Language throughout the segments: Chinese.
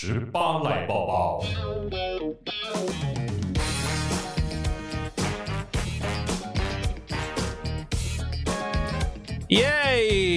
十八来报报。耶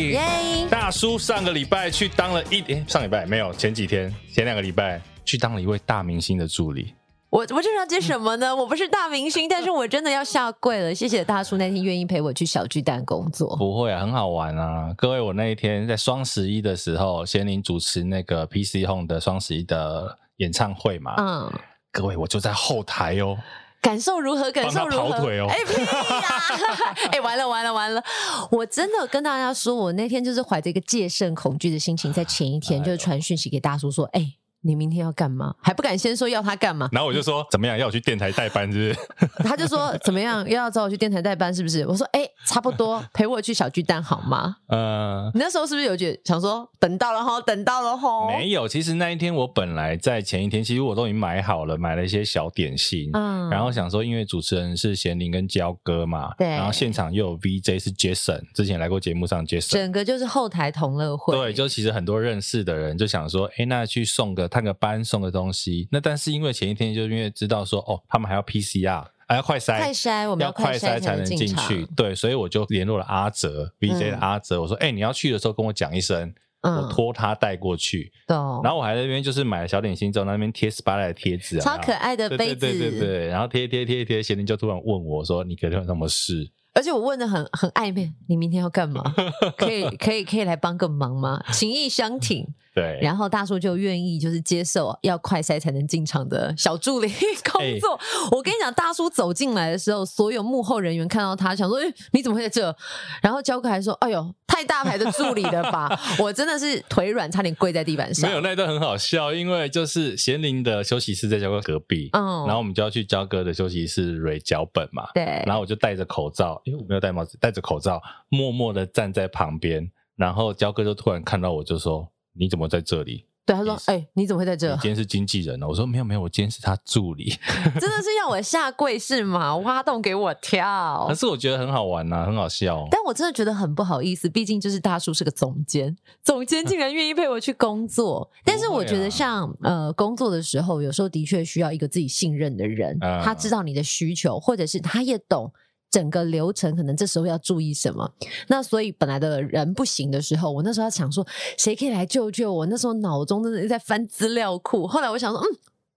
耶！大叔上个礼拜去当了一，诶，上礼拜没有，前几天，前两个礼拜去当了一位大明星的助理。我我这要接什么呢？我不是大明星，但是我真的要下跪了。谢谢大叔那天愿意陪我去小巨蛋工作。不会啊，很好玩啊！各位，我那一天在双十一的时候，贤玲主持那个 PC Home 的双十一的演唱会嘛。嗯。各位，我就在后台哦。感受如何？感受如何？跑腿哦！哎屁呀！哎，完了完了完了！我真的跟大家说，我那天就是怀着一个戒慎恐惧的心情，在前一天就是传讯息给大叔说，哎。你明天要干嘛？还不敢先说要他干嘛？然后我就说怎么样？要我去电台代班是不是？他就说怎么样？又要找我去电台代班是不是？我说哎、欸，差不多，陪我去小巨蛋好吗？嗯，你那时候是不是有觉得想说等到了哈，等到了吼？没有，其实那一天我本来在前一天，其实我都已经买好了，买了一些小点心，嗯，然后想说因为主持人是贤玲跟焦哥嘛，对，然后现场又有 VJ 是 Jason，之前来过节目上 Jason，整个就是后台同乐会，对，就其实很多认识的人就想说，哎，那去送个。探个班送个东西，那但是因为前一天就因为知道说哦，他们还要 PCR，还要快筛，快筛我们要快筛才能进去，对，所以我就联络了阿哲，VJ 的阿哲，嗯、我说哎、欸，你要去的时候跟我讲一声，嗯、我托他带过去。嗯、然后我还在那边就是买了小点心之后，那边贴 Spotlight 的贴纸，超可爱的杯子，对对对对，然后贴贴贴贴，贤玲就突然问我说，你可以有什么事？而且我问的很很暧昧，你明天要干嘛？可以可以可以来帮个忙吗？情意相挺。对，然后大叔就愿意就是接受要快筛才能进场的小助理 工作。欸、我跟你讲，大叔走进来的时候，所有幕后人员看到他，想说：“哎，你怎么会在这？”然后焦哥还说：“哎呦，太大牌的助理了吧！”我真的是腿软，差点跪在地板上。没有，那段很好笑，因为就是贤玲的休息室在焦哥隔壁，嗯，然后我们就要去焦哥的休息室蕊脚本嘛。对，然后我就戴着口罩，因为我没有戴帽子，戴着口罩，默默的站在旁边。然后焦哥就突然看到我，就说。你怎么在这里？对，他说：“哎、欸，你怎么会在这？”你今天是经纪人呢？我说：“没有，没有，我今天是他助理。”真的是要我下跪是吗？挖洞给我跳？可是我觉得很好玩呐、啊，很好笑。但我真的觉得很不好意思，毕竟就是大叔是个总监，总监竟然愿意陪我去工作。但是我觉得像，像呃工作的时候，有时候的确需要一个自己信任的人，嗯、他知道你的需求，或者是他也懂。整个流程可能这时候要注意什么？那所以本来的人不行的时候，我那时候要想说，谁可以来救救我？那时候脑中真的在翻资料库。后来我想说，嗯，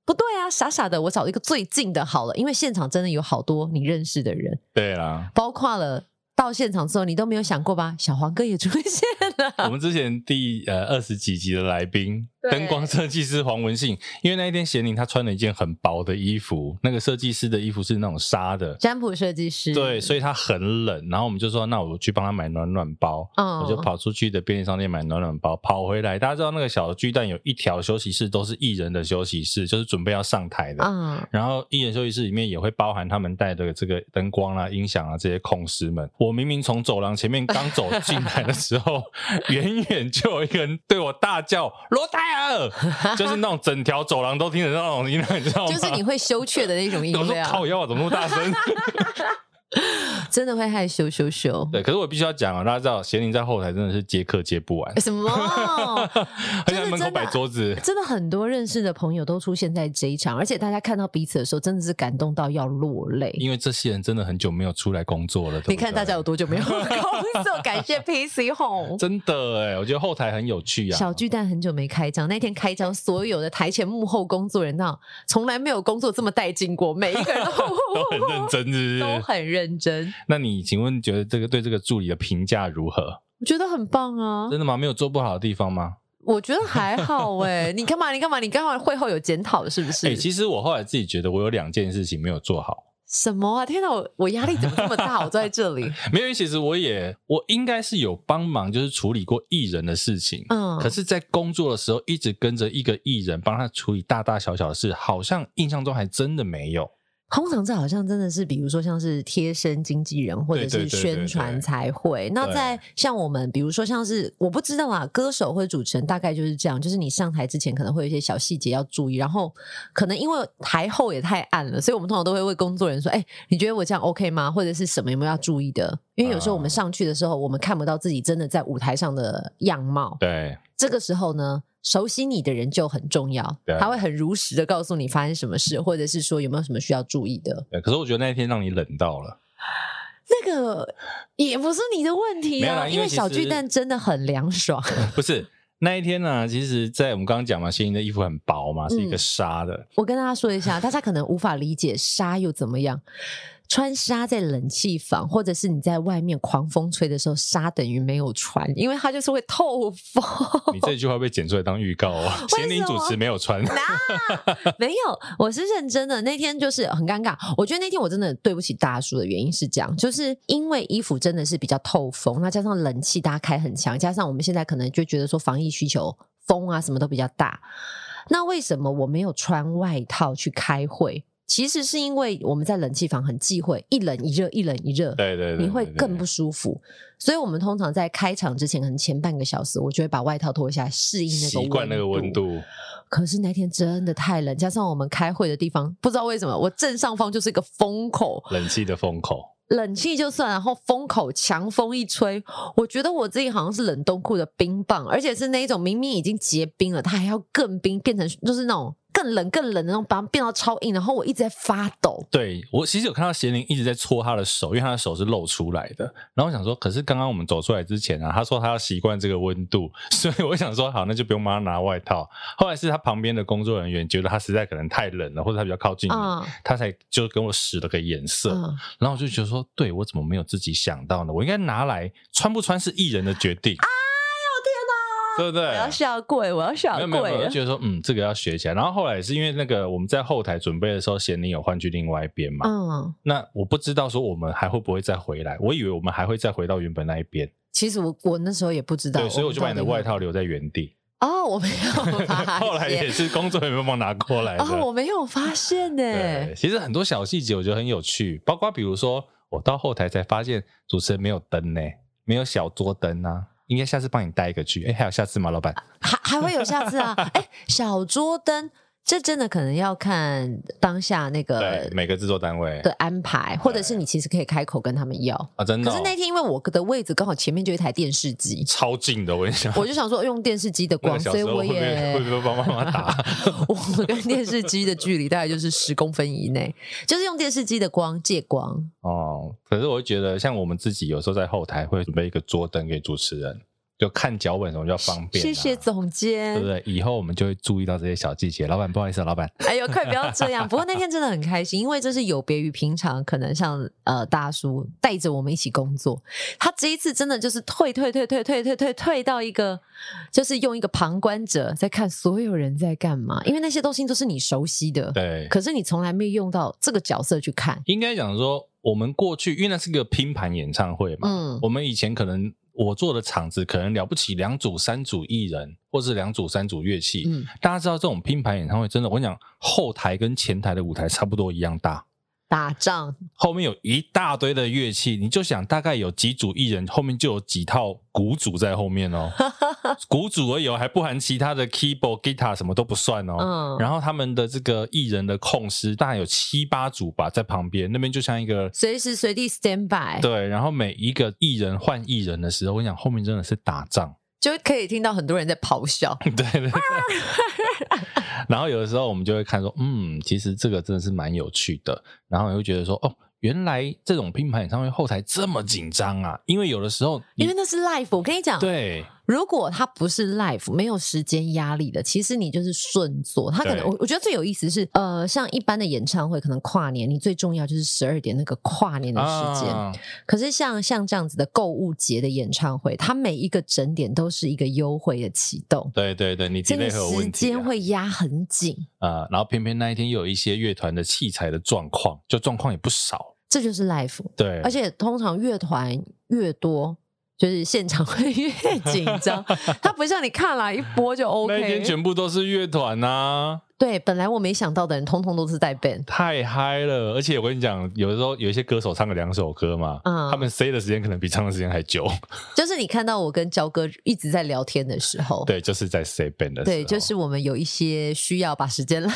不对啊，傻傻的，我找一个最近的好了，因为现场真的有好多你认识的人。对啦，包括了。到现场之后，你都没有想过吧？小黄哥也出现了。我们之前第呃二十几集的来宾，灯光设计师黄文信，因为那一天贤玲她穿了一件很薄的衣服，那个设计师的衣服是那种纱的，占卜设计师。对，所以他很冷。然后我们就说，那我去帮他买暖暖包。嗯，我就跑出去的便利商店买暖暖包，跑回来。大家知道那个小的巨蛋有一条休息室都是艺人的休息室，就是准备要上台的。嗯，然后艺人休息室里面也会包含他们带的这个灯光啊、音响啊这些控师们。我明明从走廊前面刚走进来的时候，远远就有一个人对我大叫“罗泰尔”，就是那种整条走廊都听得到那种音量，你知道吗？就是你会羞怯的那种音量。我说靠腰啊，怎么那么大声？真的会害羞羞羞。对，可是我必须要讲啊，大家知道贤玲在后台真的是接客接不完。什么？很在门口摆桌子。真的很多认识的朋友都出现在这一场，而且大家看到彼此的时候，真的是感动到要落泪。因为这些人真的很久没有出来工作了。对对，你看大家有多久没有工作？感谢 PC Home。真的哎，我觉得后台很有趣啊。小巨蛋很久没开张，那天开张，所有的台前幕后工作人员，从来没有工作这么带劲过，每一个人都，都很认真，是是，都很认真。那你请问觉得这个对这个助理的评价如何？我觉得很棒啊！真的吗？没有做不好的地方吗？我觉得还好 哎。你干嘛？你干嘛？你刚好会后有检讨是不是？哎，其实我后来自己觉得我有两件事情没有做好。什么啊？天哪，我我压力怎么这么大？我坐在这里，没有。其实我也我应该是有帮忙，就是处理过艺人的事情。嗯，可是，在工作的时候一直跟着一个艺人帮他处理大大小小的事，好像印象中还真的没有。通常这好像真的是，比如说像是贴身经纪人或者是宣传才会。那在像我们，比如说像是我不知道啊，歌手或者主持人大概就是这样，就是你上台之前可能会有一些小细节要注意，然后可能因为台后也太暗了，所以我们通常都会问工作人员说：“哎，你觉得我这样 OK 吗？或者是什么有没有要注意的？”因为有时候我们上去的时候，我们看不到自己真的在舞台上的样貌。对，这个时候呢。熟悉你的人就很重要，他会很如实的告诉你发生什么事，或者是说有没有什么需要注意的。对，可是我觉得那一天让你冷到了，那个也不是你的问题啊，因为，小巨蛋真的很凉爽。不是那一天呢、啊，其实，在我们刚刚讲嘛，谢盈的衣服很薄嘛，是一个纱的、嗯。我跟大家说一下，大家可能无法理解纱又怎么样。穿纱在冷气房，或者是你在外面狂风吹的时候，纱等于没有穿，因为它就是会透风。你这句话被剪出来当预告啊！咸宁主持没有穿，没有，我是认真的。那天就是很尴尬，我觉得那天我真的对不起大叔的原因是这样，就是因为衣服真的是比较透风，那加上冷气大家开很强，加上我们现在可能就觉得说防疫需求，风啊什么都比较大。那为什么我没有穿外套去开会？其实是因为我们在冷气房很忌讳一冷一热，一冷一热，对对对，你会更不舒服。所以我们通常在开场之前，可能前半个小时，我就会把外套脱下来，适应那个。习惯那个温度。可是那天真的太冷，加上我们开会的地方，不知道为什么，我正上方就是一个风口，冷气的风口。冷气就算，然后风口强风一吹，我觉得我自己好像是冷冻库的冰棒，而且是那一种明明已经结冰了，它还要更冰，变成就是那种。更冷更冷的那种，把它变到超硬，然后我一直在发抖。对，我其实有看到贤玲一直在搓他的手，因为他的手是露出来的。然后我想说，可是刚刚我们走出来之前啊，他说他要习惯这个温度，所以我想说好，那就不用帮他拿外套。后来是他旁边的工作人员觉得他实在可能太冷了，或者他比较靠近你，嗯、他才就跟我使了个眼色。嗯、然后我就觉得说，对，我怎么没有自己想到呢？我应该拿来穿不穿是艺人的决定。啊 对不对？我要下跪，我要下跪。没有没有，我就觉得说，嗯，这个要学起来。然后后来也是因为那个我们在后台准备的时候，贤玲有换去另外一边嘛。嗯。那我不知道说我们还会不会再回来，我以为我们还会再回到原本那一边。其实我我那时候也不知道。对，所以我就把你的外套留在原地。哦，我没有发现。后来也是工作人员帮拿过来的。哦，我没有发现呢。对，其实很多小细节我觉得很有趣，包括比如说我到后台才发现主持人没有灯呢，没有小桌灯啊。应该下次帮你带一个去，哎，还有下次吗，老板？还还会有下次啊？哎，小桌灯。这真的可能要看当下那个对每个制作单位的安排，或者是你其实可以开口跟他们要啊，真的、哦。可是那天因为我的位置刚好前面就一台电视机，超近的，我跟你讲，我就想说用电视机的光，所以我也会不会帮妈妈打？我跟电视机的距离大概就是十公分以内，就是用电视机的光借光。哦，可是我会觉得，像我们自己有时候在后台会准备一个桌灯给主持人。就看脚本什么叫方便，谢谢总监，对不对？以后我们就会注意到这些小细节。老板，不好意思，老板。哎呦，快不要这样！不过那天真的很开心，因为这是有别于平常，可能像呃大叔带着我们一起工作，他这一次真的就是退退退退退退退退到一个，就是用一个旁观者在看所有人在干嘛，因为那些东西都是你熟悉的，对。可是你从来没有用到这个角色去看。应该讲说，我们过去因为那是个拼盘演唱会嘛，嗯，我们以前可能。我做的场子可能了不起，两组三组艺人，或是两组三组乐器。嗯，大家知道这种拼盘演唱会，真的，我跟你讲，后台跟前台的舞台差不多一样大。打仗后面有一大堆的乐器，你就想大概有几组艺人，后面就有几套鼓组在后面哦。鼓组而已，还不含其他的 keyboard、guitar 什么都不算哦。嗯。然后他们的这个艺人的控师大概有七八组吧，在旁边那边就像一个随时随地 stand by。对，然后每一个艺人换艺人的时候，我跟你讲后面真的是打仗，就可以听到很多人在咆哮。对 对对。然后有的时候我们就会看说，嗯，其实这个真的是蛮有趣的。然后你会觉得说，哦，原来这种拼盘演唱会后台这么紧张啊！因为有的时候，因为那是 live，我跟你讲，对。如果它不是 life 没有时间压力的，其实你就是顺做。它可能我我觉得最有意思是，呃，像一般的演唱会，可能跨年你最重要就是十二点那个跨年的时间。啊、可是像像这样子的购物节的演唱会，它每一个整点都是一个优惠的启动。对对对，你这个时间会压很紧啊。然后偏偏那一天又有一些乐团的器材的状况，就状况也不少。这就是 life。对，而且通常乐团越多。就是现场会越紧张，它不像你看了一播就 OK。那天全部都是乐团呐。对，本来我没想到的人，通通都是带 band，太嗨了！而且我跟你讲，有的时候有一些歌手唱了两首歌嘛，嗯，他们 say 的时间可能比唱的时间还久。就是你看到我跟焦哥一直在聊天的时候，对，就是在 say band 的时候，对，就是我们有一些需要把时间拉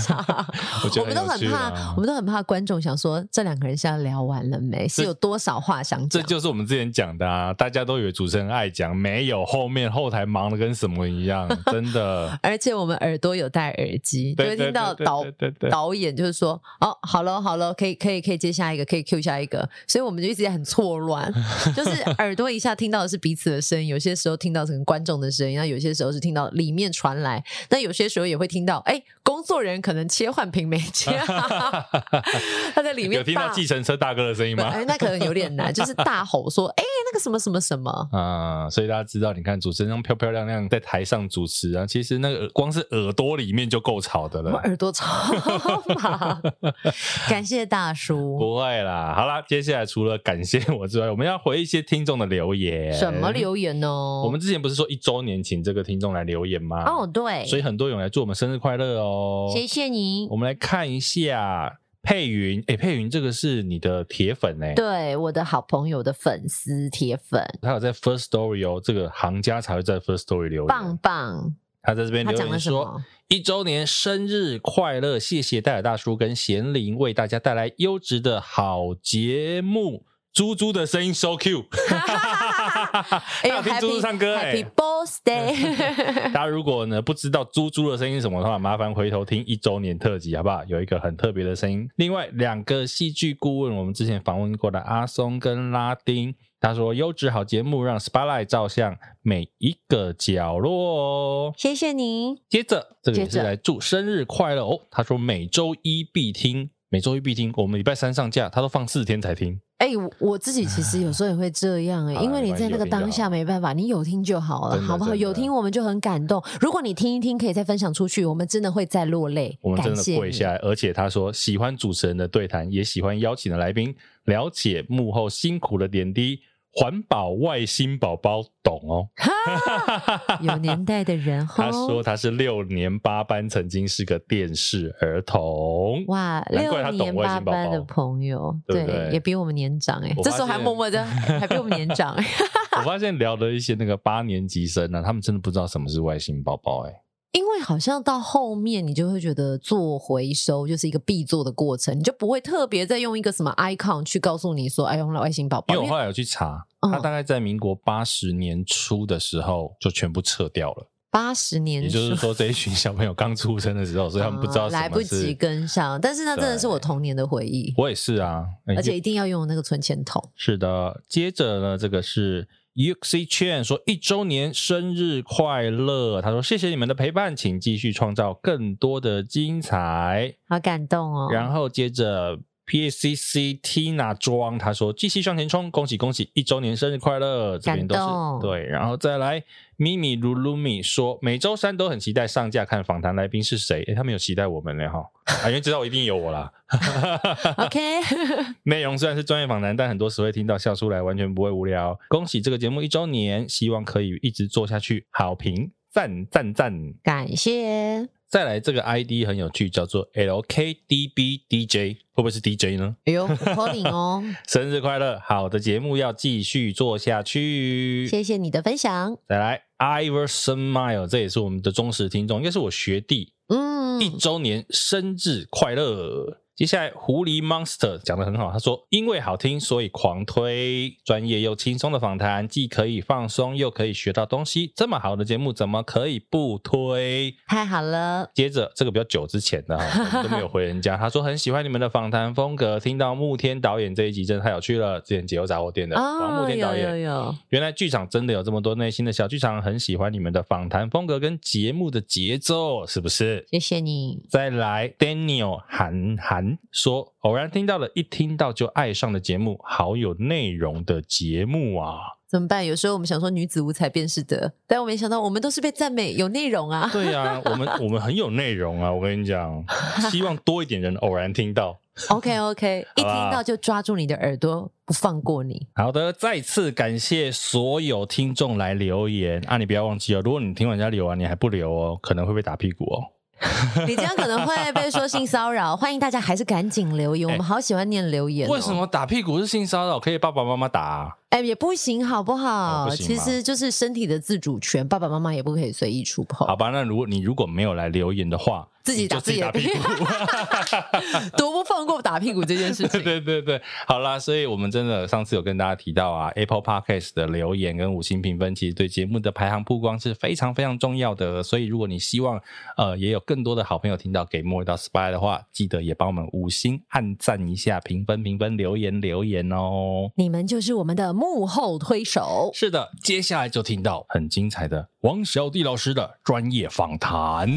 场。我，我们都很怕，我们都很怕观众想说，这两个人现在聊完了没？是有多少话想讲？这就是我们之前讲的啊！大家都以为主持人爱讲，没有，后面后台忙的跟什么一样，真的。而且我们耳朵有戴耳机，就会听到导导演就是说：“哦，好了好了，可以可以可以接下一个，可以 Q 下一个。”所以我们就一直在很错乱，就是耳朵一下听到的是彼此的声音，有些时候听到是观众的声音，那有些时候是听到里面传来，但有些时候也会听到，哎，工作人员可能切换屏没切，他在里面有听到计程车大哥的声音吗？哎，那可能有点难，就是大吼说：“哎，那个什么什么什么。”啊，所以大家知道，你看主持人漂漂亮亮在台上主持啊，其实那个光是耳朵里面就够吵的了。我耳朵吵嘛，感谢大叔。不会啦，好啦，接下来除了感谢我之外，我们要回一些听众的留言。什么留言呢？我们之前不是说一周年请这个听众来留言吗？哦，对，所以很多人来祝我们生日快乐哦。谢谢你。我们来看一下佩云，哎，佩云，这个是你的铁粉哎，对，我的好朋友的粉丝铁粉，他有在 First Story 哦，这个行家才会在 First Story 留言，棒棒。他在这边留言说：“一周年生日快乐，谢谢戴尔大叔跟贤玲为大家带来优质的好节目。”猪猪的声音 so cute，还有听猪猪唱歌哎，Happy Birthday！大家如果呢不知道猪猪的声音是什么的话，麻烦回头听一周年特辑好不好？有一个很特别的声音。另外两个戏剧顾问，我们之前访问过的阿松跟拉丁，他说优质好节目让 Spotlight 照向每一个角落哦。谢谢你。接着这个也是来祝生日快乐哦。他说每周一必听，每周一必听，我们礼拜三上架，他都放四天才听。哎、欸，我自己其实有时候也会这样哎、欸，因为你在那个当下没办法，你有听就好了，好不好？有听我们就很感动。如果你听一听，可以再分享出去，我们真的会再落泪。我们真的跪下来，而且他说喜欢主持人的对谈，也喜欢邀请的来宾了解幕后辛苦的点滴。环保外星宝宝懂哦，有年代的人。他说他是六年八班，曾经是个电视儿童。哇，六年八班的朋友，对，对，对，也比我们年长哎。这时候还默默的，还比我们年长哎。我发现聊的一些那个八年级生呢、啊，他们真的不知道什么是外星宝宝哎。因为好像到后面，你就会觉得做回收就是一个必做的过程，你就不会特别再用一个什么 icon 去告诉你说，哎，用了外星宝宝。因为我后来有去查，它大概在民国八十年初的时候就全部撤掉了。八十年，也就是说这一群小朋友刚出生的时候，所以他们不知道来不及跟上。但是那真的是我童年的回忆，我也是啊，而且一定要用那个存钱筒。是的，接着呢，这个是。Uxi Chen 说：“一周年生日快乐！”他说：“谢谢你们的陪伴，请继续创造更多的精彩。”好感动哦。然后接着 PACC Tina 庄他说：“继续向前冲，恭喜恭喜！一周年生日快乐！”这边都是。对，然后再来。咪咪噜噜咪说，每周三都很期待上架看访谈来宾是谁？诶他们有期待我们呢哈，啊，因为知道我一定有我啦。OK，内容虽然是专业访谈，但很多时会听到笑出来，完全不会无聊。恭喜这个节目一周年，希望可以一直做下去。好评，赞赞赞，感谢。再来这个 ID 很有趣，叫做 LKDBDJ，会不会是 DJ 呢？哎呦，欢迎哦！生日快乐！好的节目要继续做下去。谢谢你的分享。再来，Iverson Mile，这也是我们的忠实听众，应该是我学弟。嗯，一周年生日快乐！接下来，狐狸 Monster 讲的很好，他说：“因为好听，所以狂推，专业又轻松的访谈，既可以放松，又可以学到东西。这么好的节目，怎么可以不推？太好了。”接着，这个比较久之前的哈，都没有回人家。他说很喜欢你们的访谈风格，听到慕天导演这一集真的太有趣了。之前解忧杂货店的王慕天导演，有有有，原来剧场真的有这么多内心的小剧场，很喜欢你们的访谈风格跟节目的节奏，是不是？谢谢你。再来，Daniel 韩韩。说偶然听到了，一听到就爱上的节目，好有内容的节目啊！怎么办？有时候我们想说女子无才便是德，但我没想到我们都是被赞美有内容啊！对啊，我们 我们很有内容啊！我跟你讲，希望多一点人偶然听到。OK OK，一听到就抓住你的耳朵，不放过你。好的，再次感谢所有听众来留言啊！你不要忘记哦，如果你听完人家留完，你还不留哦，可能会被打屁股哦。你这样可能会被说性骚扰，欢迎大家还是赶紧留言，欸、我们好喜欢念留言、哦。为什么打屁股是性骚扰？可以爸爸妈妈打、啊。哎，也不行，好不好？其实就是身体的自主权，爸爸妈妈也不可以随意触碰。好吧，那如果你如果没有来留言的话。自己打自己的屁股，多不放过打屁股这件事情。对对对，好啦，所以我们真的上次有跟大家提到啊，Apple Podcast 的留言跟五星评分，其实对节目的排行曝光是非常非常重要的。所以如果你希望呃也有更多的好朋友听到《给莫一道 SPOT 的话，记得也帮我们五星按赞一下，评分评分，留言留言哦。你们就是我们的幕后推手。是的，接下来就听到很精彩的王小弟老师的专业访谈。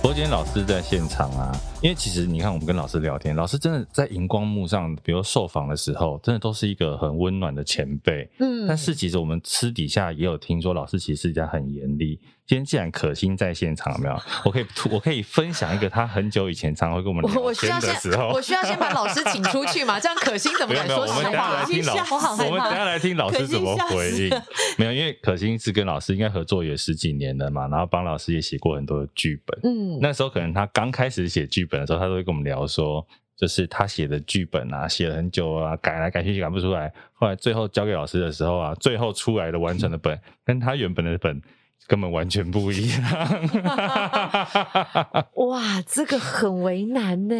不过今天老师在现场啊，因为其实你看，我们跟老师聊天，老师真的在荧光幕上，比如受访的时候，真的都是一个很温暖的前辈。嗯，但是其实我们私底下也有听说，老师其实是一家很严厉。今天既然可心在现场，有没有？我可以我可以分享一个他很久以前常会跟我们聊天的时候，我需要先把老师请出去嘛？这样可心怎么敢说实话？我们等 下来听老师，我们等下来听老师怎么回应。没有，因为可心是跟老师应该合作也十几年了嘛，然后帮老师也写过很多的剧本。嗯，那时候可能他刚开始写剧本的时候，他都会跟我们聊说，就是他写的剧本啊，写了很久啊，改来改去改不出来，后来最后交给老师的时候啊，最后出来的完成的本跟他原本的本。根本完全不一样！哇，这个很为难呢。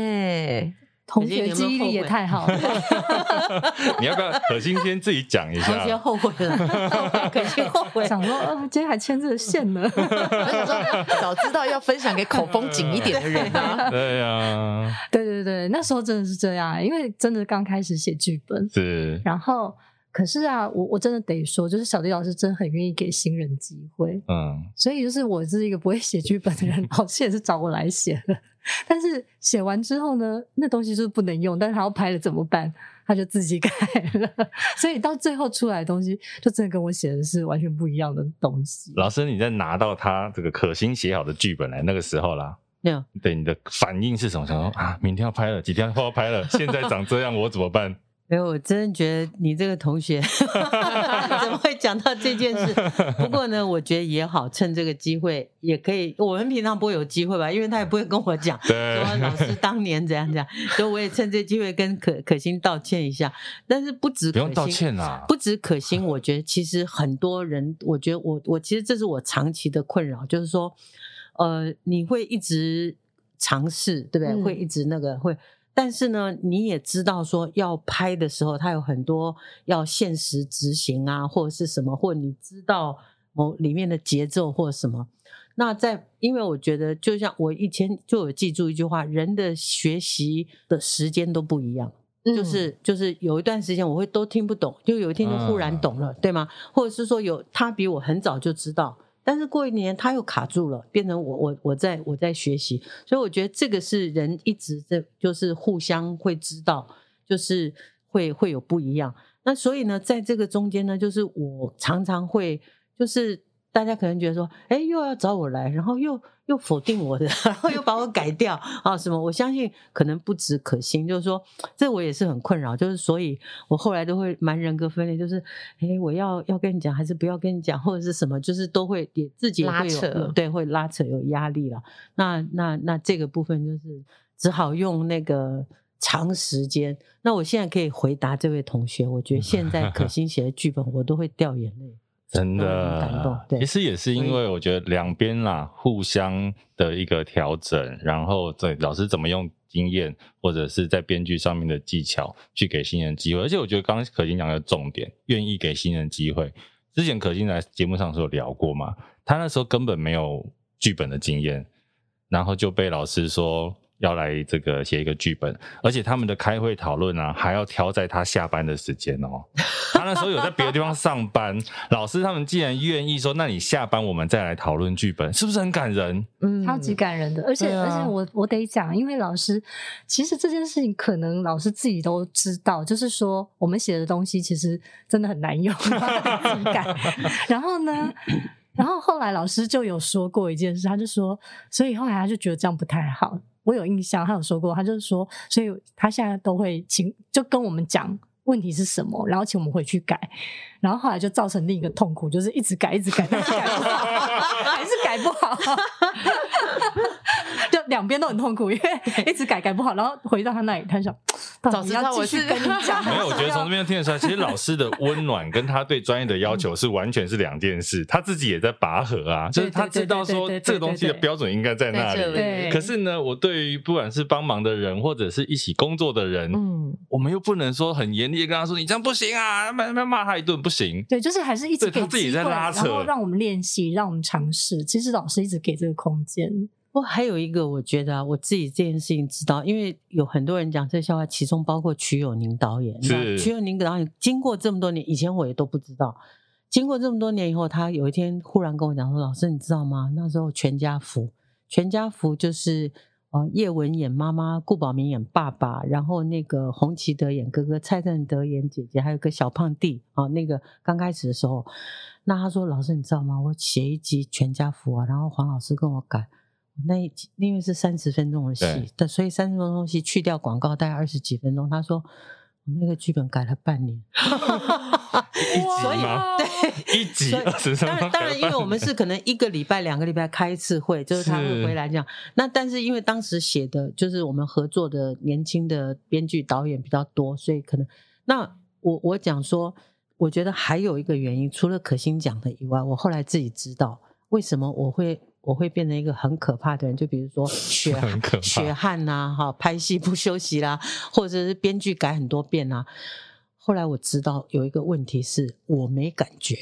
同学记忆力也太好了。你要不要可心先自己讲一下？同学后悔了，可心后悔，想说，哦，今天还牵这个线呢。我想说，早知道要分享给口风紧一点的人啊。对呀、啊，对对对，那时候真的是这样，因为真的刚开始写剧本，是，然后。可是啊，我我真的得说，就是小弟老师真的很愿意给新人机会，嗯，所以就是我是一个不会写剧本的人，老师也是找我来写的。但是写完之后呢，那东西就是不能用，但是他要拍了怎么办？他就自己 改了，所以到最后出来的东西，就真的跟我写的是完全不一样的东西。老师，你在拿到他这个可心写好的剧本来那个时候啦，没有，对你的反应是什么？想说啊，明天要拍了，几天后要拍了，现在长这样，我怎么办？没有，我真的觉得你这个同学 怎么会讲到这件事？不过呢，我觉得也好，趁这个机会也可以。我们平常不会有机会吧？因为他也不会跟我讲，说老师当年怎样怎样。所以我也趁这个机会跟可可心道歉一下。但是不止可心，不用道歉啊，不止可心，我觉得其实很多人，我觉得我我其实这是我长期的困扰，就是说，呃，你会一直尝试，对不对？嗯、会一直那个会。但是呢，你也知道说要拍的时候，它有很多要现实执行啊，或者是什么，或者你知道某里面的节奏或什么。那在，因为我觉得，就像我以前就有记住一句话，人的学习的时间都不一样，嗯、就是就是有一段时间我会都听不懂，就有一天就忽然懂了，嗯、对吗？或者是说有他比我很早就知道。但是过一年他又卡住了，变成我我我在我在学习，所以我觉得这个是人一直在就是互相会知道，就是会会有不一样。那所以呢，在这个中间呢，就是我常常会就是。大家可能觉得说，哎，又要找我来，然后又又否定我的，然后又把我改 掉啊什么？我相信可能不止可心，就是说，这我也是很困扰，就是所以我后来都会蛮人格分裂，就是哎，我要要跟你讲，还是不要跟你讲，或者是什么，就是都会也自己也会有拉扯，对，会拉扯有压力了。那那那这个部分就是只好用那个长时间。那我现在可以回答这位同学，我觉得现在可 心写的剧本，我都会掉眼泪。真的，其实也是因为我觉得两边啦，互相的一个调整，然后对老师怎么用经验或者是在编剧上面的技巧去给新人机会，而且我觉得刚刚可心讲的重点，愿意给新人机会。之前可心在节目上是有聊过嘛，他那时候根本没有剧本的经验，然后就被老师说。要来这个写一个剧本，而且他们的开会讨论啊，还要挑在他下班的时间哦。他那时候有在别的地方上班，老师他们既然愿意说，那你下班我们再来讨论剧本，是不是很感人？嗯，超级感人的。而且、啊、而且我我得讲，因为老师其实这件事情可能老师自己都知道，就是说我们写的东西其实真的很难用。然后呢，然后后来老师就有说过一件事，他就说，所以后来他就觉得这样不太好。我有印象，他有说过，他就是说，所以他现在都会请，就跟我们讲问题是什么，然后请我们回去改，然后后来就造成另一个痛苦，就是一直改，一直改，但是改，还是改不好。就两边都很痛苦，因为一直改改不好，然后回到他那里，他想，早知道我是跟你讲，没有，我觉得从这边听得出来，其实老师的温暖跟他对专业的要求是完全是两件事。他自己也在拔河啊，就是他知道说这个东西的标准应该在那里。可是呢，我对于不管是帮忙的人或者是一起工作的人，嗯，我们又不能说很严厉的跟他说，你这样不行啊，骂骂骂他一顿不行。对，就是还是一直给他自己在拉扯，然后让我们练习，让我们尝试。其实老师一直给这个空间。不过还有一个，我觉得啊，我自己这件事情知道，因为有很多人讲这笑话，其中包括瞿友宁导演。是瞿友宁导演，经过这么多年，以前我也都不知道。经过这么多年以后，他有一天忽然跟我讲说：“老师，你知道吗？那时候全家福，全家福就是呃叶文演妈妈，顾宝明演爸爸，然后那个洪奇德演哥哥，蔡振德演姐姐，还有个小胖弟啊。那个刚开始的时候，那他说：老师，你知道吗？我写一集全家福啊，然后黄老师跟我改。”那一集因为是三十分钟的戏，但，所以三十分钟戏去掉广告，大概二十几分钟。他说我那个剧本改了半年，所以对一集二十分钟。当然，当然，因为我们是可能一个礼拜、两个礼拜开一次会，就是他会回来这样。那但是因为当时写的就是我们合作的年轻的编剧导演比较多，所以可能那我我讲说，我觉得还有一个原因，除了可心讲的以外，我后来自己知道为什么我会。我会变成一个很可怕的人，就比如说 血血汗呐、啊，哈，拍戏不休息啦，或者是编剧改很多遍啊。后来我知道有一个问题是我没感觉，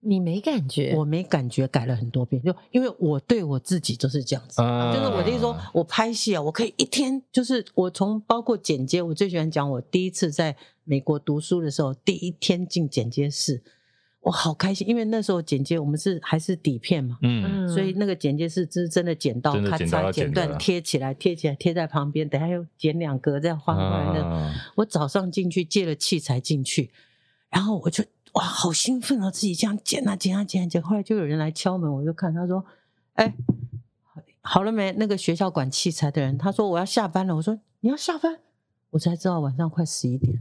你没感觉，我没感觉，改了很多遍，就因为我对我自己就是这样子，嗯、就是我的意思说，我拍戏啊，我可以一天，就是我从包括剪接，我最喜欢讲我第一次在美国读书的时候，第一天进剪接室。我好开心，因为那时候剪接我们是还是底片嘛，嗯，所以那个剪接是真真的剪刀，咔嚓剪断贴起来，贴起来贴在旁边，等下又剪两格这样换过来的。啊、我早上进去借了器材进去，然后我就哇好兴奋啊，自己这样剪啊剪啊剪啊剪，后来就有人来敲门，我就看他说，哎，好了没？那个学校管器材的人，他说我要下班了，我说你要下班，我才知道晚上快十一点。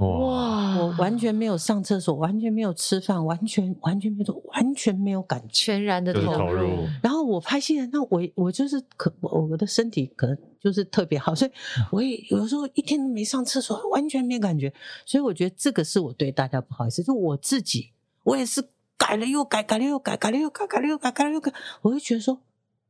哇！我完全没有上厕所，完全没有吃饭，完全完全没有，完全没有感觉，全然的投入。然后我拍戏，那我我就是可我我的身体可能就是特别好，所以我也有时候一天都没上厕所，完全没感觉。所以我觉得这个是我对大家不好意思，就我自己，我也是改了又改，改了又改，改了又改，改了又改，改了又改，我就觉得说。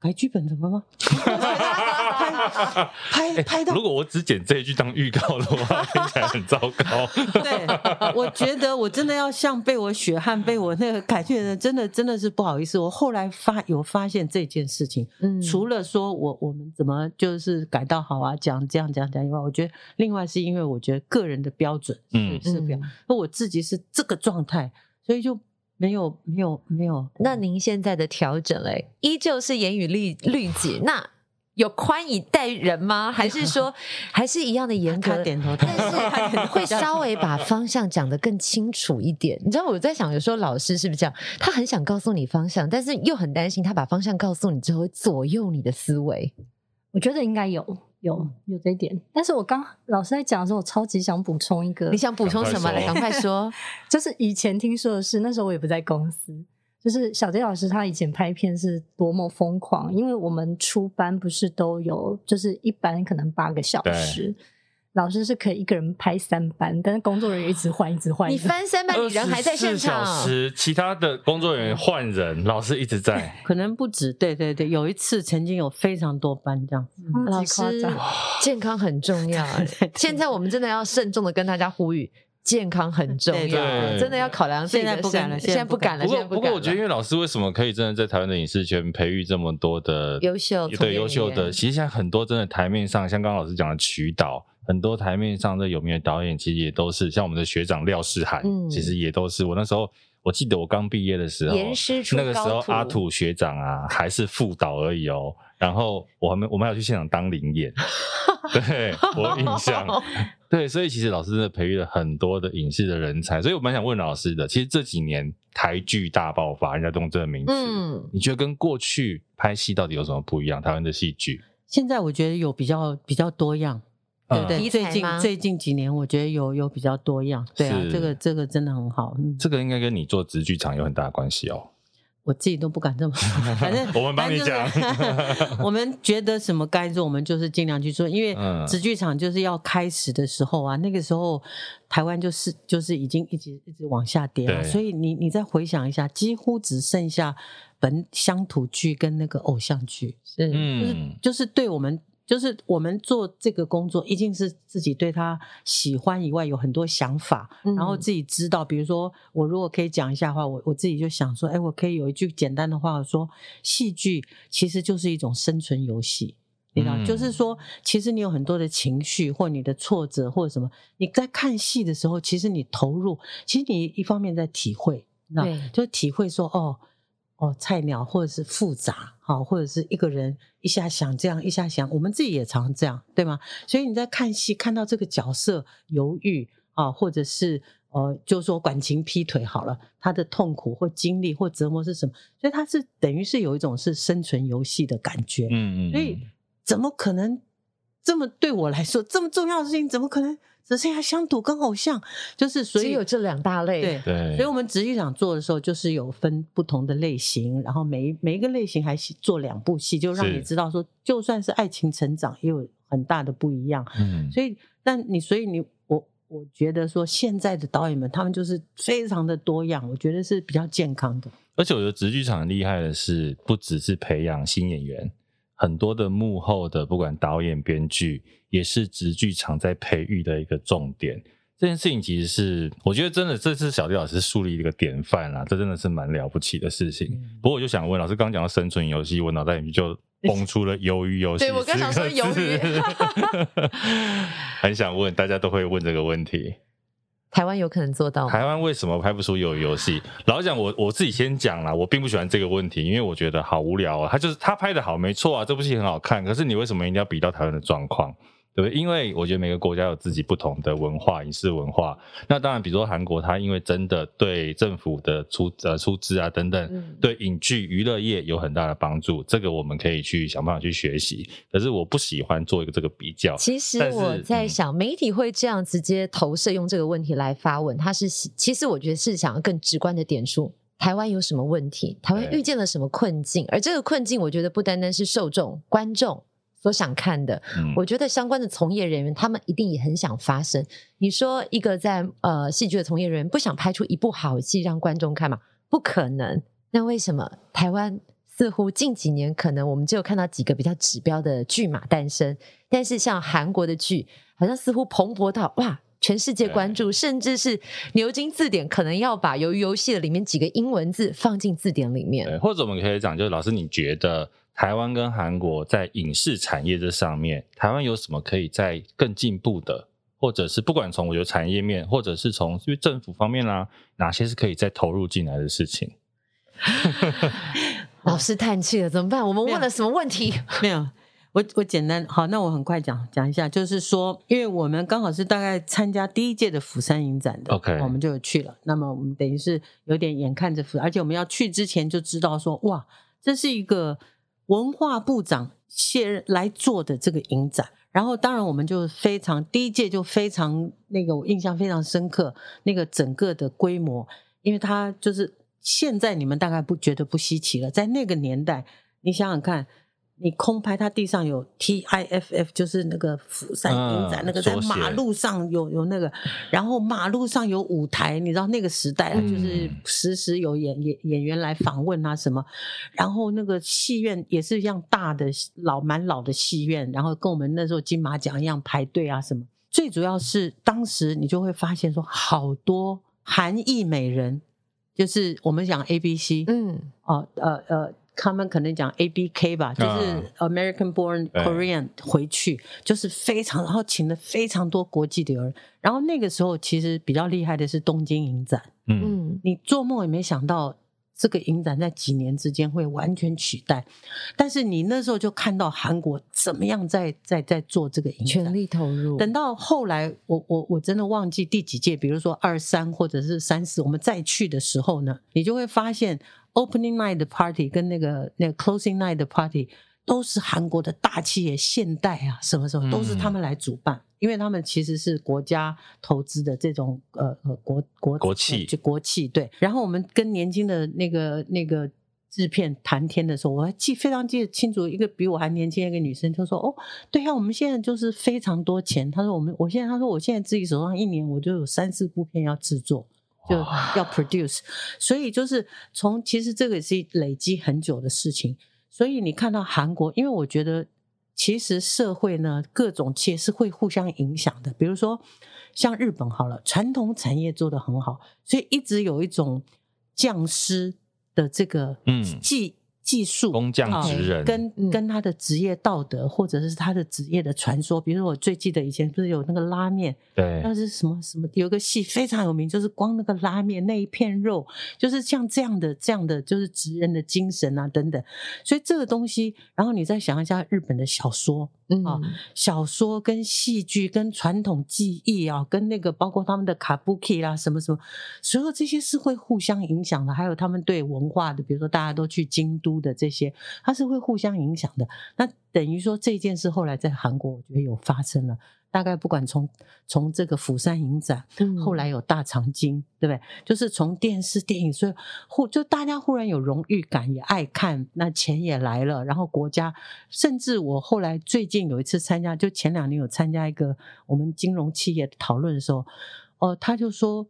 改剧本怎么了？拍拍拍到，如果我只剪这一句当预告的话，听起来很糟糕。对，我觉得我真的要像被我血汗、被我那个改剧的人，真的真的是不好意思。我后来发有发现这件事情，嗯，除了说我我们怎么就是改到好啊，讲这样讲讲以外，我觉得另外是因为我觉得个人的标准是，嗯是标，那我自己是这个状态，所以就。没有没有没有，那您现在的调整嘞，依旧是严于律律己，那有宽以待人吗？还是说 还是一样的严格？他点头，但是会稍微把方向讲得更清楚一点。你知道我在想，有时候老师是不是这样？他很想告诉你方向，但是又很担心他把方向告诉你之后会左右你的思维。我觉得应该有。有有这一点，但是我刚老师在讲的时候，我超级想补充一个。你想补充什么？来，赶快说。就是以前听说的是，那时候我也不在公司。就是小杰老师他以前拍片是多么疯狂，因为我们出班不是都有，就是一班可能八个小时。老师是可以一个人拍三班，但是工作人员一直换，一直换。你翻三班，你人还在现场。小时，其他的工作人员换人，老师一直在。可能不止，对对对，有一次曾经有非常多班这样。老师健康很重要，现在我们真的要慎重的跟大家呼吁，健康很重要，真的要考量自己的。现在不敢了，现在不敢了。不过不过，我觉得因为老师为什么可以真的在台湾的影视圈培育这么多的优秀，对优秀的，其实现在很多真的台面上，像刚刚老师讲的瞿导。很多台面上的有名的导演，其实也都是像我们的学长廖世涵，嗯、其实也都是。我那时候我记得我刚毕业的时候，那个时候阿土学长啊还是副导而已哦。然后我还没我们还要去现场当灵演，对我印象。对，所以其实老师真的培育了很多的影视的人才。所以我蛮想问老师的，其实这几年台剧大爆发，人家都用这个名词，嗯、你觉得跟过去拍戏到底有什么不一样？台湾的戏剧现在我觉得有比较比较多样。对对，最近最近几年，我觉得有有比较多样。对啊，这个这个真的很好。这个应该跟你做直剧场有很大的关系哦。我自己都不敢这么说，反正 我们帮你讲。我们觉得什么该做，我们就是尽量去做。因为直剧场就是要开始的时候啊，那个时候台湾就是就是已经一直一直往下跌了，所以你你再回想一下，几乎只剩下本乡土剧跟那个偶像剧，是就是就是对我们。就是我们做这个工作，一定是自己对他喜欢以外，有很多想法，然后自己知道。比如说，我如果可以讲一下话，我我自己就想说，哎，我可以有一句简单的话说，戏剧其实就是一种生存游戏，你知道，就是说，其实你有很多的情绪，或你的挫折，或者什么，你在看戏的时候，其实你投入，其实你一方面在体会，那就体会说，哦。哦，菜鸟或者是复杂，好，或者是一个人一下想这样，一下想，我们自己也常这样，对吗？所以你在看戏，看到这个角色犹豫啊，或者是呃，就说感情劈腿好了，他的痛苦或经历或折磨是什么？所以他是等于是有一种是生存游戏的感觉，嗯嗯，所以怎么可能这么对我来说这么重要的事情，怎么可能？只剩下乡土跟偶像，就是所以只有这两大类。对对，所以我们直剧场做的时候，就是有分不同的类型，然后每每一个类型还做两部戏，就让你知道说，就算是爱情成长，也有很大的不一样。嗯，所以，但你所以你我我觉得说，现在的导演们他们就是非常的多样，我觉得是比较健康的。而且我觉得直剧场厉害的是，不只是培养新演员。很多的幕后的，不管导演、编剧，也是直剧场在培育的一个重点。这件事情其实是，我觉得真的，这次小迪老师树立一个典范啦，这真的是蛮了不起的事情。嗯、不过我就想问老师，刚刚讲到生存游戏，我脑袋里面就 蹦出了鱿鱼游戏。对，我刚想说鱿鱼，很想问，大家都会问这个问题。台湾有可能做到吗？台湾为什么拍不出有游戏？老实讲，我我自己先讲啦，我并不喜欢这个问题，因为我觉得好无聊啊。他就是他拍的好，没错啊，这部戏很好看。可是你为什么一定要比到台湾的状况？对，因为我觉得每个国家有自己不同的文化、影视文化。那当然，比如说韩国，它因为真的对政府的出呃出资啊等等，嗯、对影剧娱乐业有很大的帮助，这个我们可以去想办法去学习。可是我不喜欢做一个这个比较。其实我在想，媒体会这样直接投射用这个问题来发问，它是其实我觉得是想要更直观的点出台湾有什么问题，台湾遇见了什么困境，而这个困境，我觉得不单单是受众观众。所想看的，嗯、我觉得相关的从业人员，他们一定也很想发声。你说一个在呃戏剧的从业人员不想拍出一部好戏让观众看吗？不可能。那为什么台湾似乎近几年可能我们只有看到几个比较指标的剧码诞生，但是像韩国的剧，好像似乎蓬勃到哇，全世界关注，甚至是牛津字典可能要把鱿鱼游戏的里面几个英文字放进字典里面。或者我们可以讲，就是老师你觉得？台湾跟韩国在影视产业这上面，台湾有什么可以在更进步的，或者是不管从我觉得产业面，或者是从因为政府方面啦、啊，哪些是可以再投入进来的事情？老师叹气了，怎么办？我们问了什么问题？没有，我我简单好，那我很快讲讲一下，就是说，因为我们刚好是大概参加第一届的釜山影展的，OK，我们就去了。那么我们等于是有点眼看着釜，而且我们要去之前就知道说，哇，这是一个。文化部长卸任来做的这个影展，然后当然我们就非常第一届就非常那个我印象非常深刻，那个整个的规模，因为它就是现在你们大概不觉得不稀奇了，在那个年代，你想想看。你空拍，它地上有 TIFF，就是那个釜山影展，嗯、那个在马路上有有那个，然后马路上有舞台，你知道那个时代啊，嗯、就是时时有演演演员来访问啊什么，然后那个戏院也是一样大的老蛮老的戏院，然后跟我们那时候金马奖一样排队啊什么，最主要是当时你就会发现说好多韩裔美人，就是我们讲 ABC，嗯，哦呃呃。呃他们可能讲 A B K 吧，就是 American Born Korean 回去，就是非常，然后请了非常多国际的人。然后那个时候其实比较厉害的是东京影展，嗯，你做梦也没想到这个影展在几年之间会完全取代。但是你那时候就看到韩国怎么样在在在做这个影展，全力投入。等到后来，我我我真的忘记第几届，比如说二三或者是三四，我们再去的时候呢，你就会发现。Opening night 的 party 跟那个那个 Closing night 的 party 都是韩国的大企业，现代啊什么什么都是他们来主办，嗯、因为他们其实是国家投资的这种呃呃国国国企，就国企对。然后我们跟年轻的那个那个制片谈天的时候，我还记非常记得清楚，一个比我还年轻的一个女生就说：“哦，对呀、啊，我们现在就是非常多钱。”她说：“我们我现在，她说我现在自己手上一年我就有三四部片要制作，就 要 produce。所以就是从其实这个也是累积很久的事情。所以你看到韩国，因为我觉得其实社会呢各种企业是会互相影响的。比如说像日本好了，传统产业做得很好，所以一直有一种匠师。的这个嗯技技术工匠职人，跟跟他的职业道德，或者是他的职业的传说，比如说我最记得以前不是有那个拉面，对，那是什么什么，有个戏非常有名，就是光那个拉面那一片肉，就是像这样的这样的，就是职人的精神啊等等。所以这个东西，然后你再想一下日本的小说。嗯、啊，小说跟戏剧跟传统技艺啊，跟那个包括他们的卡布奇啦，什么什么，所有这些是会互相影响的。还有他们对文化的，比如说大家都去京都的这些，它是会互相影响的。那等于说这件事后来在韩国，我觉得有发生了。大概不管从从这个釜山影展，后来有大长今，对不对？就是从电视电影，所以忽就大家忽然有荣誉感，也爱看，那钱也来了，然后国家甚至我后来最近有一次参加，就前两年有参加一个我们金融企业的讨论的时候，哦，他就说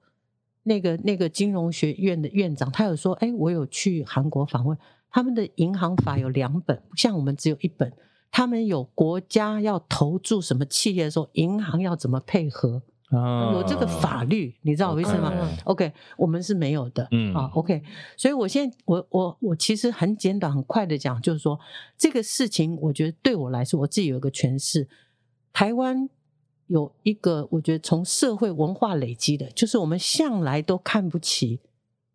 那个那个金融学院的院长，他有说，哎，我有去韩国访问，他们的银行法有两本，不像我们只有一本。他们有国家要投注什么企业的时候，银行要怎么配合？哦、有这个法律，你知道我意思吗？OK，我们是没有的。嗯，啊，OK，所以我现在我我我其实很简短很快的讲，就是说这个事情，我觉得对我来说，我自己有一个诠释。台湾有一个，我觉得从社会文化累积的，就是我们向来都看不起。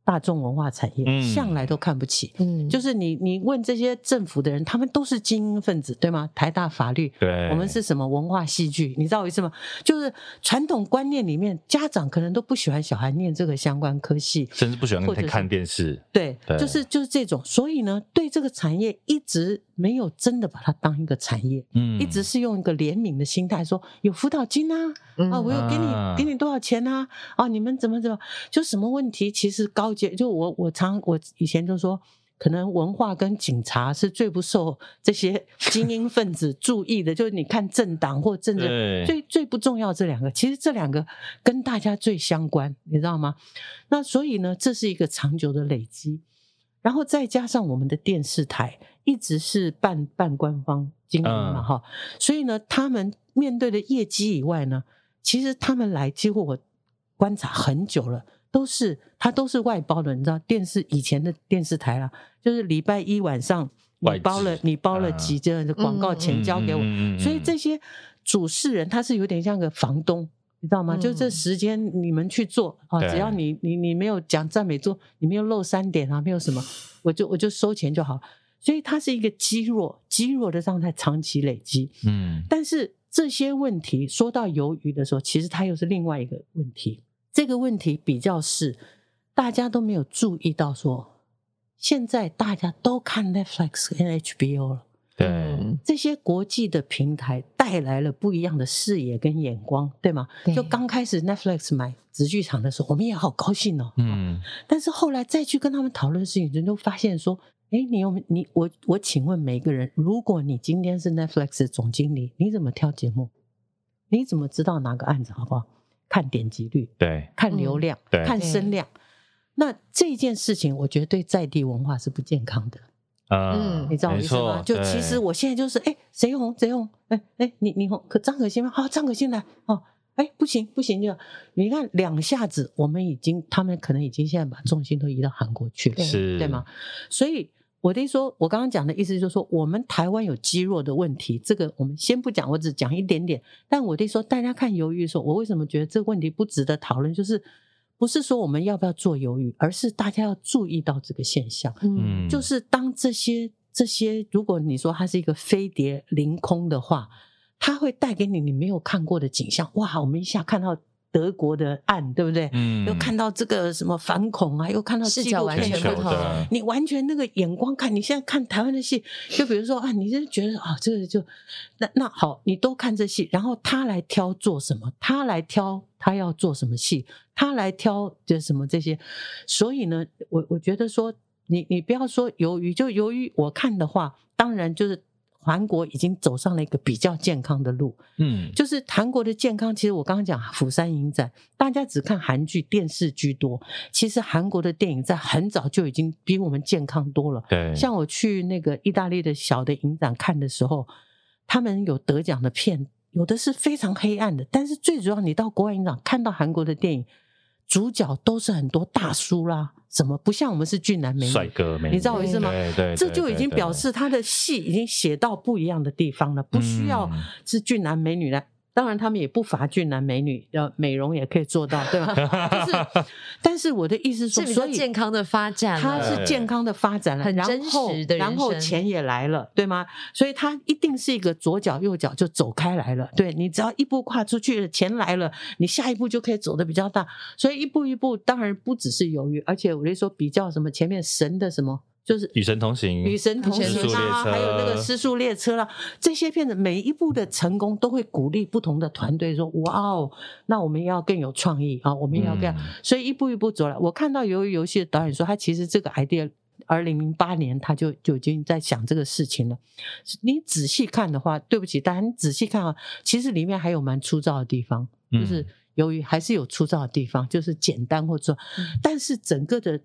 大众文化产业向来都看不起，嗯，就是你你问这些政府的人，他们都是精英分子，对吗？台大法律，对，我们是什么文化戏剧？你知道我意思吗？就是传统观念里面，家长可能都不喜欢小孩念这个相关科系，甚至不喜欢看电视，对，对，就是就是这种，所以呢，对这个产业一直没有真的把它当一个产业，嗯，一直是用一个怜悯的心态说有辅导金啊，啊，我有给你给你多少钱啊，啊，你们怎么怎么，就什么问题，其实高。就我我常我以前就说，可能文化跟警察是最不受这些 精英分子注意的。就是你看政党或政治最最不重要这两个，其实这两个跟大家最相关，你知道吗？那所以呢，这是一个长久的累积，然后再加上我们的电视台一直是半半官方经营嘛，哈，所以呢，他们面对的业绩以外呢，其实他们来几乎我观察很久了。都是它都是外包的，你知道电视以前的电视台啦，就是礼拜一晚上你包了你包了几件的广告钱交给我，所以这些主事人他是有点像个房东，你知道吗？就这时间你们去做啊，只要你你你没有讲赞美做，你没有漏三点啊，没有什么，我就我就收钱就好。所以它是一个积弱积弱的状态，长期累积。嗯，但是这些问题说到鱿鱼的时候，其实它又是另外一个问题。这个问题比较是大家都没有注意到说，现在大家都看 Netflix 跟 HBO 了，对，这些国际的平台带来了不一样的视野跟眼光，对吗？对，就刚开始 Netflix 买直剧场的时候，我们也好高兴哦，嗯，但是后来再去跟他们讨论事情，人都发现说，哎，你有你我我请问每个人，如果你今天是 Netflix 的总经理，你怎么挑节目？你怎么知道哪个案子好不好？看点击率，对，看流量，嗯、对，看声量。那这件事情，我觉得对在地文化是不健康的。嗯，你知道我意思吗？就其实我现在就是，哎，谁红谁红？哎哎，你你红，可张可欣吗？好，张可欣来。哦，哎，不行不行，就你看两下子，我们已经，他们可能已经现在把重心都移到韩国去了，是，对吗？所以。我的说，我刚刚讲的意思就是说，我们台湾有积弱的问题，这个我们先不讲，我只讲一点点。但我的说，大家看鱿鱼的时候，我为什么觉得这个问题不值得讨论？就是不是说我们要不要做鱿鱼，而是大家要注意到这个现象。嗯，就是当这些这些，如果你说它是一个飞碟凌空的话，它会带给你你没有看过的景象。哇，我们一下看到。德国的案，对不对？嗯，又看到这个什么反恐啊，又看到视角完全不同。你完全那个眼光看，你现在看台湾的戏，就比如说啊，你就觉得啊，这个就那那好，你都看这戏，然后他来挑做什么，他来挑他要做什么戏，他来挑就什么这些。所以呢，我我觉得说，你你不要说鱿鱼，就鱿鱼我看的话，当然就是。韩国已经走上了一个比较健康的路，嗯，就是韩国的健康。其实我刚刚讲釜山影展，大家只看韩剧、电视居多。其实韩国的电影在很早就已经比我们健康多了。对，像我去那个意大利的小的影展看的时候，他们有得奖的片，有的是非常黑暗的，但是最主要，你到国外影展看到韩国的电影。主角都是很多大叔啦，怎么不像我们是俊男美女、帅哥美女，你知道我意思吗？对对，这就已经表示他的戏已经写到不一样的地方了，不需要是俊男美女来。当然，他们也不乏俊男美女，要美容也可以做到，对吧？就是，但是我的意思是说，所以健康的发展，它是健康的发展了，很真实的，然后钱也来了，对吗？所以它一定是一个左脚右脚就走开来了。对，你只要一步跨出去，钱来了，你下一步就可以走得比较大。所以一步一步，当然不只是犹豫，而且我就说比较什么前面神的什么。就是与神同行，与神同行啊，还有那个失速列车啦，这些片子每一部的成功都会鼓励不同的团队说：“哇哦，那我们要更有创意啊，我们要更……”所以一步一步走来。我看到鱿鱼游戏的导演说，他其实这个 idea，二零零八年他就就已经在想这个事情了。你仔细看的话，对不起，大家你仔细看啊，其实里面还有蛮粗糙的地方，就是由于还是有粗糙的地方，就是简单或者，但是整个的。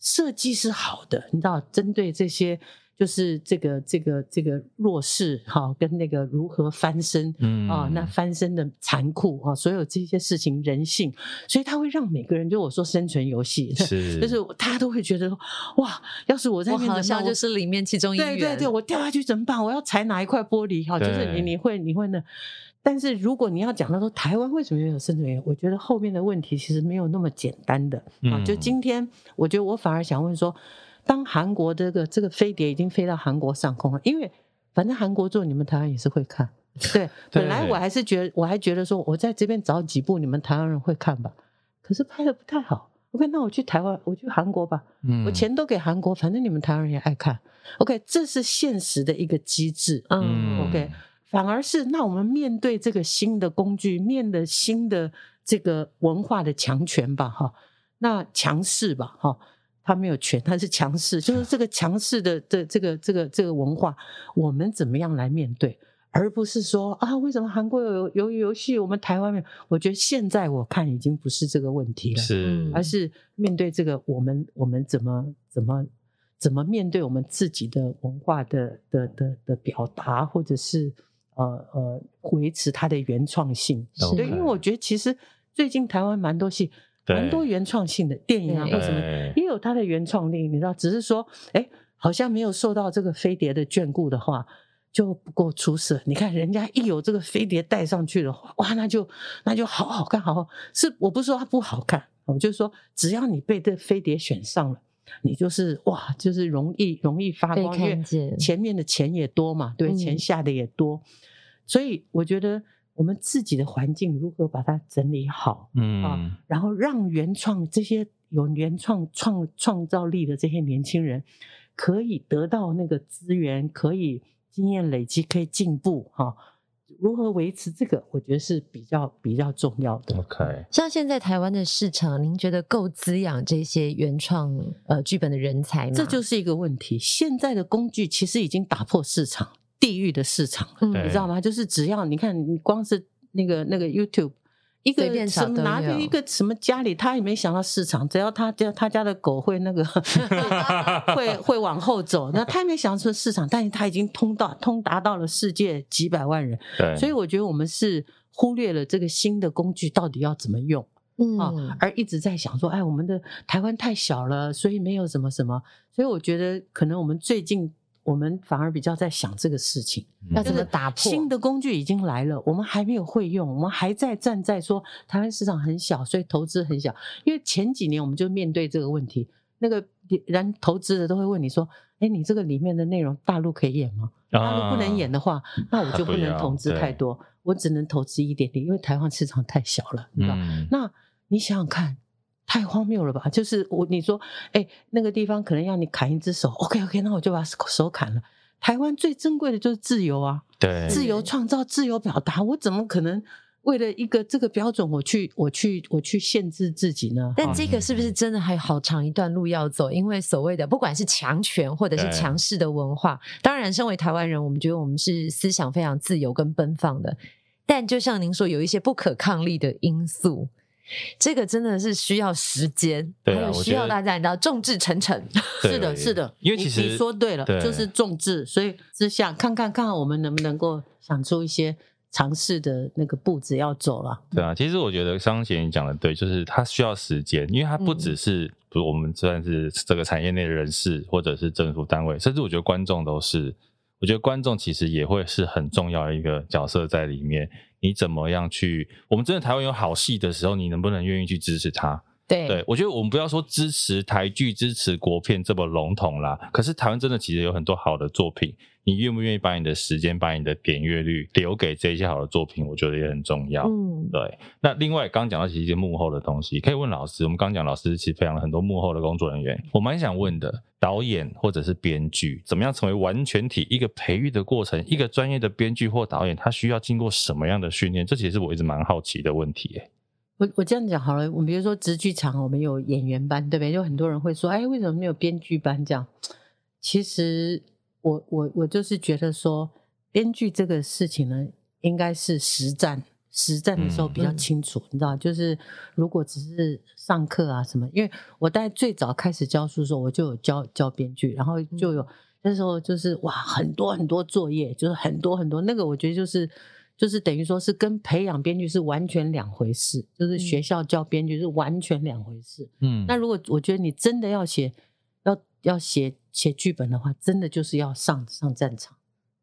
设计是好的，你知道，针对这些就是这个这个这个弱势哈，跟那个如何翻身，嗯啊，那翻身的残酷啊，所有这些事情人性，所以他会让每个人，就我说生存游戏，是，就是大家都会觉得哇，要是我在面，好像就是里面其中一员，对对对，我掉下去怎么办？我要踩哪一块玻璃？哈，就是你你会你会呢？但是如果你要讲到说台湾为什么没有生存员，我觉得后面的问题其实没有那么简单的啊。就今天，我觉得我反而想问说，当韩国这个这个飞碟已经飞到韩国上空了，因为反正韩国做，你们台湾也是会看。对，本来我还是觉得，我还觉得说，我在这边找几部你们台湾人会看吧。可是拍的不太好。OK，那我去台湾，我去韩国吧。我钱都给韩国，反正你们台湾人也爱看。OK，这是现实的一个机制。嗯，OK。反而是，那我们面对这个新的工具，面对新的这个文化的强权吧，哈，那强势吧，哈，他没有权，他是强势，就是这个强势的这这个这个这个文化，我们怎么样来面对，而不是说啊，为什么韩国有鱿鱼游戏，我们台湾没有？我觉得现在我看已经不是这个问题了，是，而是面对这个我们我们怎么怎么怎么面对我们自己的文化的的的的表达，或者是。呃呃，维持它的原创性，是对，因为我觉得其实最近台湾蛮多戏，蛮多原创性的电影啊，或什么也有它的原创力，你知道，只是说，哎，好像没有受到这个飞碟的眷顾的话，就不够出色。你看人家一有这个飞碟带上去的话，哇，那就那就好好看，好好。是我不是说它不好看，我就是说，只要你被这飞碟选上了，你就是哇，就是容易容易发光，因为前面的钱也多嘛，对，钱下的也多。所以我觉得我们自己的环境如何把它整理好，嗯啊，然后让原创这些有原创创创造力的这些年轻人可以得到那个资源，可以经验累积，可以进步哈。如何维持这个？我觉得是比较比较重要的。OK，像现在台湾的市场，您觉得够滋养这些原创呃剧本的人才吗？这就是一个问题。现在的工具其实已经打破市场。地域的市场，嗯、你知道吗？就是只要你看，你光是那个那个 YouTube，一个什么拿着一个什么家里，他也没想到市场。只要他家他家的狗会那个 会会往后走，那他也没想说市场，但是他已经通到通达到了世界几百万人。对，所以我觉得我们是忽略了这个新的工具到底要怎么用，嗯、啊，而一直在想说，哎，我们的台湾太小了，所以没有什么什么。所以我觉得可能我们最近。我们反而比较在想这个事情，要怎么打破？新的工具已经来了，我们还没有会用，我们还在站在说台湾市场很小，所以投资很小。因为前几年我们就面对这个问题，那个人投资的都会问你说：“哎，你这个里面的内容大陆可以演吗？大陆不能演的话，那我就不能投资太多，我只能投资一点点，因为台湾市场太小了，对吧？那你想想看。”太荒谬了吧！就是我你说，哎，那个地方可能要你砍一只手，OK OK，那我就把手砍了。台湾最珍贵的就是自由啊，对，自由创造、自由表达，我怎么可能为了一个这个标准，我去我去我去限制自己呢？但这个是不是真的还有好长一段路要走？因为所谓的不管是强权或者是强势的文化，当然，身为台湾人，我们觉得我们是思想非常自由跟奔放的。但就像您说，有一些不可抗力的因素，这个真的是需要时间，对啊，还有需要大家你知道众志成城。是的，是的，因为其实你，你说对了，对就是众志，所以只想看看看看我们能不能够想出一些。尝试的那个步子要走了，对啊，其实我觉得商协你讲的对，就是它需要时间，因为它不只是，比如我们算是这个产业内的人士，或者是政府单位，甚至我觉得观众都是，我觉得观众其实也会是很重要的一个角色在里面。你怎么样去？我们真的台湾有好戏的时候，你能不能愿意去支持他？对，对，我觉得我们不要说支持台剧、支持国片这么笼统啦。可是台湾真的其实有很多好的作品，你愿不愿意把你的时间、把你的点阅率留给这些好的作品？我觉得也很重要。嗯，对。那另外刚刚讲到其实一些幕后的东西，可以问老师。我们刚刚讲老师其实培养了很多幕后的工作人员。我蛮想问的，导演或者是编剧，怎么样成为完全体？一个培育的过程，一个专业的编剧或导演，他需要经过什么样的训练？这其实是我一直蛮好奇的问题。我我这样讲好了，我们比如说直剧场，我们有演员班，对不对？就很多人会说，哎，为什么没有编剧班？这样，其实我我我就是觉得说，编剧这个事情呢，应该是实战实战的时候比较清楚，嗯、你知道，就是如果只是上课啊什么，因为我在最早开始教书的时候，我就有教教编剧，然后就有那时候就是哇，很多很多作业，就是很多很多那个，我觉得就是。就是等于说是跟培养编剧是完全两回事，就是学校教编剧是完全两回事。嗯，那如果我觉得你真的要写，要要写写剧本的话，真的就是要上上战场，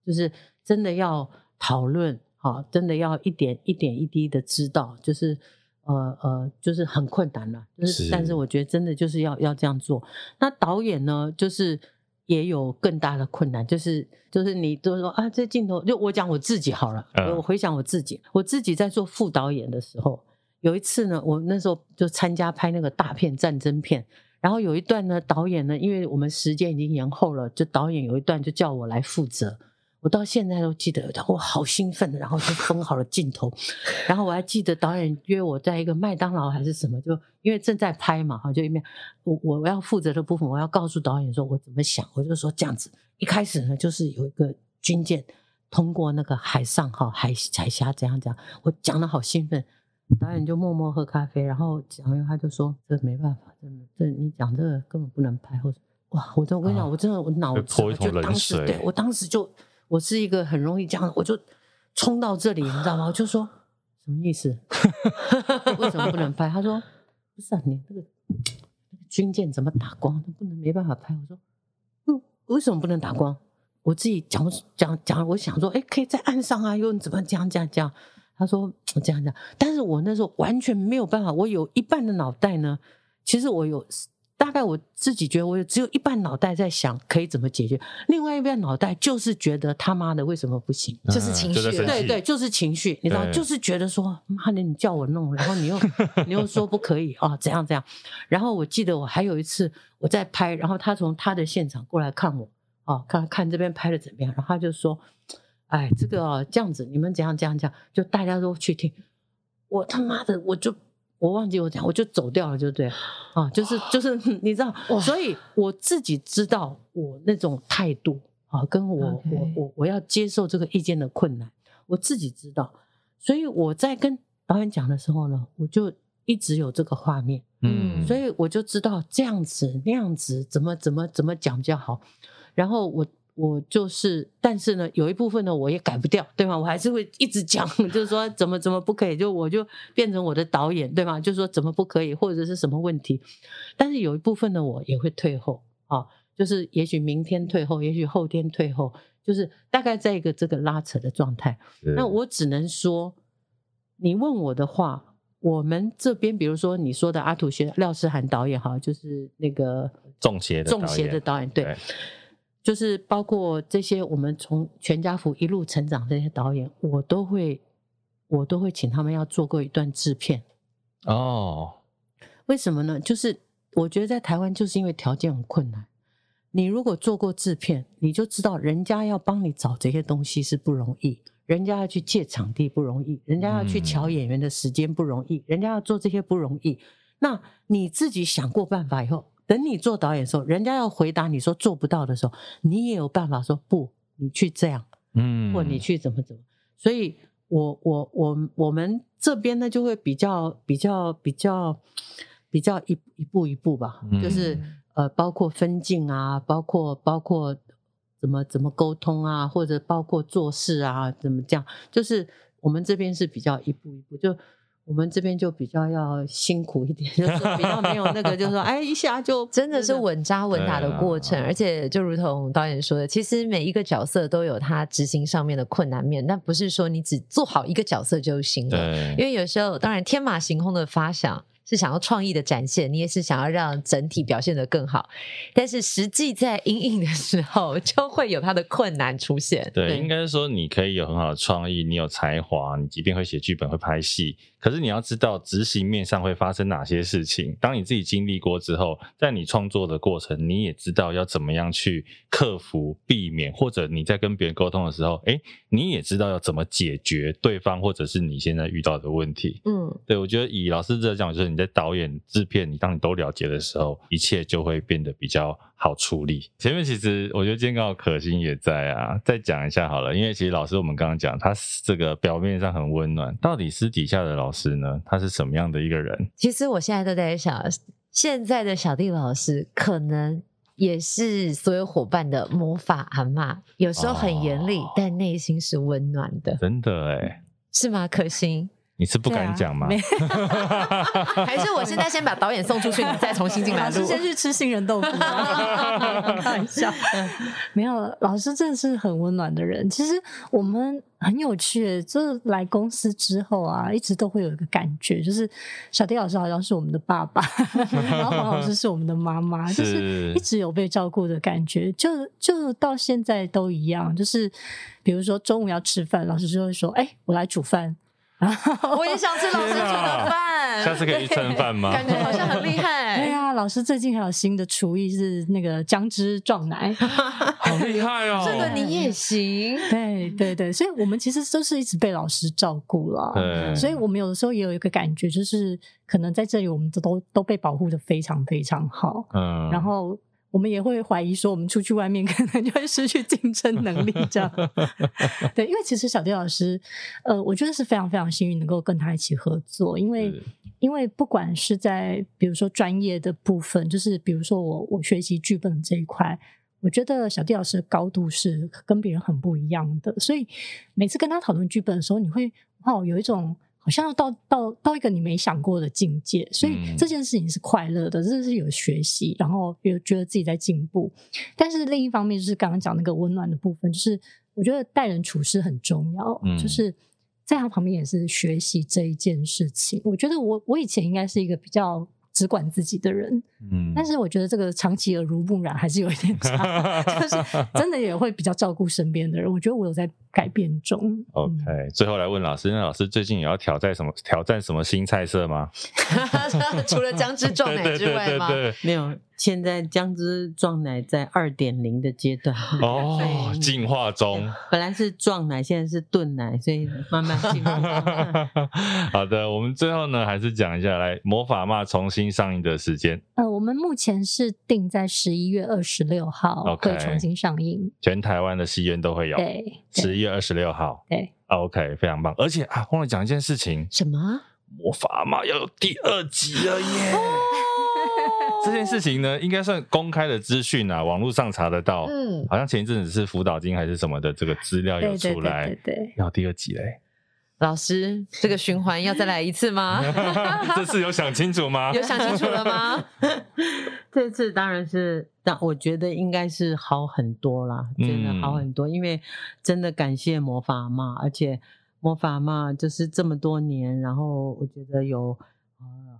就是真的要讨论，好，真的要一点一点一滴的知道，就是呃呃，就是很困难了，就是，是但是我觉得真的就是要要这样做。那导演呢，就是。也有更大的困难，就是就是你都说啊，这镜头就我讲我自己好了，我回想我自己，我自己在做副导演的时候，有一次呢，我那时候就参加拍那个大片战争片，然后有一段呢，导演呢，因为我们时间已经延后了，就导演有一段就叫我来负责。我到现在都记得，我好兴奋，然后就封好了镜头，然后我还记得导演约我在一个麦当劳还是什么，就因为正在拍嘛，哈，就一面我我要负责的部分，我要告诉导演说我怎么想，我就说这样子，一开始呢就是有一个军舰通过那个海上哈海海峡怎样怎样，我讲的好兴奋，导演就默默喝咖啡，然后讲完他就说这没办法，真的这你讲这个根本不能拍，或者哇，我真我跟你讲，我真的我脑子就当时对我当时就。我是一个很容易这样，我就冲到这里，你知道吗？我就说什么意思？为什么不能拍？他说不是啊，你那个军舰怎么打光？不能没办法拍。我说嗯，为什么不能打光？我自己讲讲讲，我想说，哎，可以在岸上啊，又怎么这样这样这样？他说这样这样，但是我那时候完全没有办法。我有一半的脑袋呢，其实我有。大概我自己觉得，我只有一半脑袋在想可以怎么解决，另外一半脑袋就是觉得他妈的为什么不行，就是情绪，对对，就是情绪，你知道，就是觉得说妈的你叫我弄，然后你又 你又说不可以啊，怎样怎样。然后我记得我还有一次我在拍，然后他从他的现场过来看我，哦，看看这边拍的怎么样，然后他就说，哎，这个哦这样子，你们怎样怎样怎样，就大家都去听，我他妈的我就。我忘记我讲，我就走掉了，就对啊，就是就是你知道，所以我自己知道我那种态度啊，跟我.我我我要接受这个意见的困难，我自己知道，所以我在跟导演讲的时候呢，我就一直有这个画面，嗯，所以我就知道这样子那样子怎么怎么怎么讲比较好，然后我。我就是，但是呢，有一部分呢，我也改不掉，对吗？我还是会一直讲，就是说怎么怎么不可以，就我就变成我的导演，对吗？就是说怎么不可以，或者是什么问题。但是有一部分呢，我也会退后啊，就是也许明天退后，也许后天退后，就是大概在一个这个拉扯的状态。那我只能说，你问我的话，我们这边比如说你说的阿土学廖世涵导演哈，就是那个中邪的中邪的导演，对。对就是包括这些，我们从全家福一路成长这些导演，我都会，我都会请他们要做过一段制片。哦，为什么呢？就是我觉得在台湾，就是因为条件很困难。你如果做过制片，你就知道人家要帮你找这些东西是不容易，人家要去借场地不容易，人家要去瞧演员的时间不容易，人家要做这些不容易。那你自己想过办法以后，等你做导演的时候，人家要回答你说做不到的时候，你也有办法说不，你去这样，嗯，或你去怎么怎么。所以我我我我们这边呢，就会比较比较比较比较一一步一步吧，就是呃，包括分镜啊，包括包括怎么怎么沟通啊，或者包括做事啊，怎么这样，就是我们这边是比较一步一步就。我们这边就比较要辛苦一点，就是比较没有那个，就是说，哎，一下就 真的是稳扎稳打的过程，而且就如同导演说的，其实每一个角色都有他执行上面的困难面，但不是说你只做好一个角色就行了，因为有时候当然天马行空的发想。是想要创意的展现，你也是想要让整体表现得更好，但是实际在阴影的时候，就会有它的困难出现。对，对应该说你可以有很好的创意，你有才华，你即便会写剧本、会拍戏，可是你要知道执行面上会发生哪些事情。当你自己经历过之后，在你创作的过程，你也知道要怎么样去克服、避免，或者你在跟别人沟通的时候，诶，你也知道要怎么解决对方或者是你现在遇到的问题。嗯，对，我觉得以老师这讲，就是。你在导演、制片，你当你都了解的时候，一切就会变得比较好处理。前面其实我觉得今天刚好可心也在啊，再讲一下好了。因为其实老师我们刚刚讲，他这个表面上很温暖，到底私底下的老师呢？他是什么样的一个人？其实我现在都在想，现在的小弟老师可能也是所有伙伴的魔法阿嬷，有时候很严厉，哦、但内心是温暖的。真的哎，是吗？可心。你是不敢讲吗？啊、还是我现在先把导演送出去，你再重新进来？老师先去吃杏仁豆腐。开玩笑，没有，老师真的是很温暖的人。其实我们很有趣，就是来公司之后啊，一直都会有一个感觉，就是小迪老师好像是我们的爸爸，然后黄老师是我们的妈妈，就是一直有被照顾的感觉。就就到现在都一样，就是比如说中午要吃饭，老师就会说：“哎、欸，我来煮饭。” 我也想吃老师煮的饭，下次可以一餐饭吗？感觉好像很厉害。对呀，老师最近还有新的厨艺是那个姜汁撞奶，好厉害哦！这个你也行。对对对，所以我们其实都是一直被老师照顾了。对，所以我们有的时候也有一个感觉，就是可能在这里我们都都都被保护的非常非常好。嗯，然后。我们也会怀疑说，我们出去外面可能就会失去竞争能力，这样。对，因为其实小迪老师，呃，我觉得是非常非常幸运能够跟他一起合作，因为因为不管是在比如说专业的部分，就是比如说我我学习剧本这一块，我觉得小迪老师的高度是跟别人很不一样的，所以每次跟他讨论剧本的时候，你会哦有一种。好像要到到到一个你没想过的境界，所以这件事情是快乐的，这是有学习，然后有觉得自己在进步。但是另一方面，就是刚刚讲那个温暖的部分，就是我觉得待人处事很重要，嗯、就是在他旁边也是学习这一件事情。我觉得我我以前应该是一个比较。只管自己的人，嗯，但是我觉得这个长期耳濡目染还是有一点差，就是真的也会比较照顾身边的人。我觉得我有在改变中。OK，最后来问老师，那老师最近有要挑战什么？挑战什么新菜色吗？除了姜汁撞奶之外吗？没有。现在姜汁撞奶在二点零的阶段 哦，进化中。本来是撞奶，现在是炖奶，所以慢慢进化。好的，我们最后呢，还是讲一下来《魔法妈》重新上映的时间。呃，我们目前是定在十一月二十六号会重新上映，全台湾的戏院都会有。对，十一月二十六号。对，OK，非常棒。而且啊，忘了讲一件事情，什么？《魔法嘛》要有第二集了耶！这件事情呢，应该算公开的资讯啊，网络上查得到。嗯，好像前一阵子是辅导金还是什么的，这个资料有出来，对，对，对，对，对，要第二集嘞。老师，这个循环要再来一次吗？这次有想清楚吗？有想清楚了吗？这次当然是，但我觉得应该是好很多啦，真的好很多，嗯、因为真的感谢魔法嘛，而且魔法嘛就是这么多年，然后我觉得有。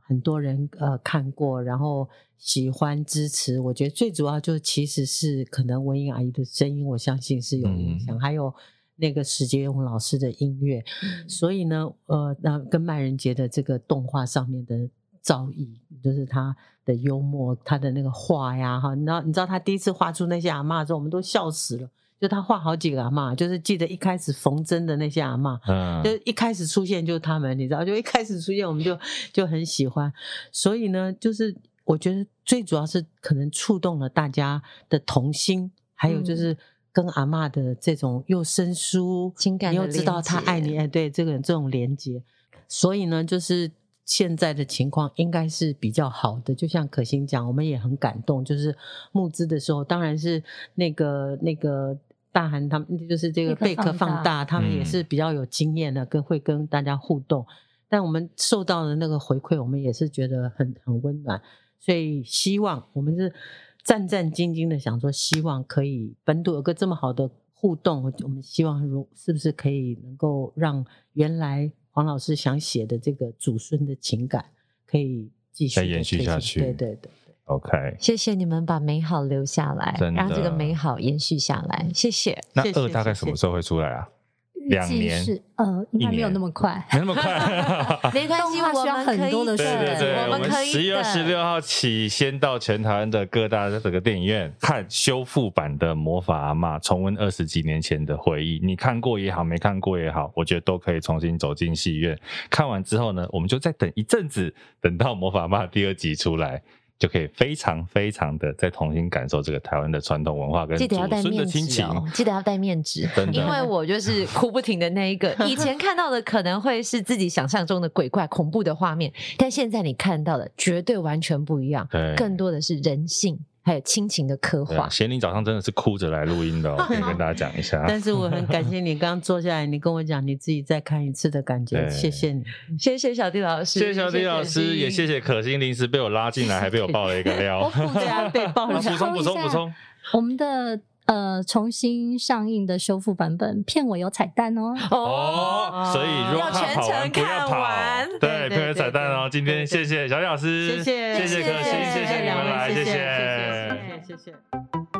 很多人呃看过，然后喜欢支持。我觉得最主要就其实是可能文英阿姨的声音，我相信是有影响，嗯、还有那个史杰勇老师的音乐。嗯、所以呢，呃，那跟麦人杰的这个动画上面的造诣，就是他的幽默，他的那个画呀，哈，你知道，你知道他第一次画出那些阿嬷的时候，我们都笑死了。就他画好几个阿嬷，就是记得一开始缝针的那些阿嬷，嗯，就一开始出现就是他们，你知道，就一开始出现我们就就很喜欢，所以呢，就是我觉得最主要是可能触动了大家的童心，还有就是跟阿嬷的这种又生疏情感，你又知道他爱你，哎，对，这个这种连接，所以呢，就是。现在的情况应该是比较好的，就像可心讲，我们也很感动。就是募资的时候，当然是那个那个大韩他们，就是这个贝壳放大，他们也是比较有经验的，跟会跟大家互动。但我们受到的那个回馈，我们也是觉得很很温暖。所以希望我们是战战兢兢的想说，希望可以本土有个这么好的互动，我们希望如是不是可以能够让原来。黄老师想写的这个祖孙的情感，可以继续再延续下去。对对对，对，OK。谢谢你们把美好留下来，让这个美好延续下来。谢谢。那二大概什么时候会出来啊？两年是呃，应该没有那么快，没那么快，没关系，我们很多的事，对对对，我们可以十月二十六号起，先到全台湾的各大这个电影院看修复版的《魔法阿嬷》，重温二十几年前的回忆。你看过也好，没看过也好，我觉得都可以重新走进戏院。看完之后呢，我们就再等一阵子，等到《魔法阿嬷》第二集出来。就可以非常非常的再重新感受这个台湾的传统文化跟祖孙的亲情哦，记得要带面纸，因为我就是哭不停的那一个。以前看到的可能会是自己想象中的鬼怪恐怖的画面，但现在你看到的绝对完全不一样，更多的是人性。还有亲情的刻画。贤玲早上真的是哭着来录音的，哦，可以跟大家讲一下。但是我很感谢你刚刚坐下来，你跟我讲你自己再看一次的感觉，谢谢你，谢谢小弟老师，谢谢小弟老师，谢谢也谢谢可心临时被我拉进来，还被我爆了一个料。对啊，被爆了。补充补充补充，我们的呃重新上映的修复版本片尾有彩蛋哦。哦，所以如果全程看完，对，片尾彩蛋哦。今天谢谢小李老师，谢谢谢谢可心，谢谢你们来，谢谢。谢谢。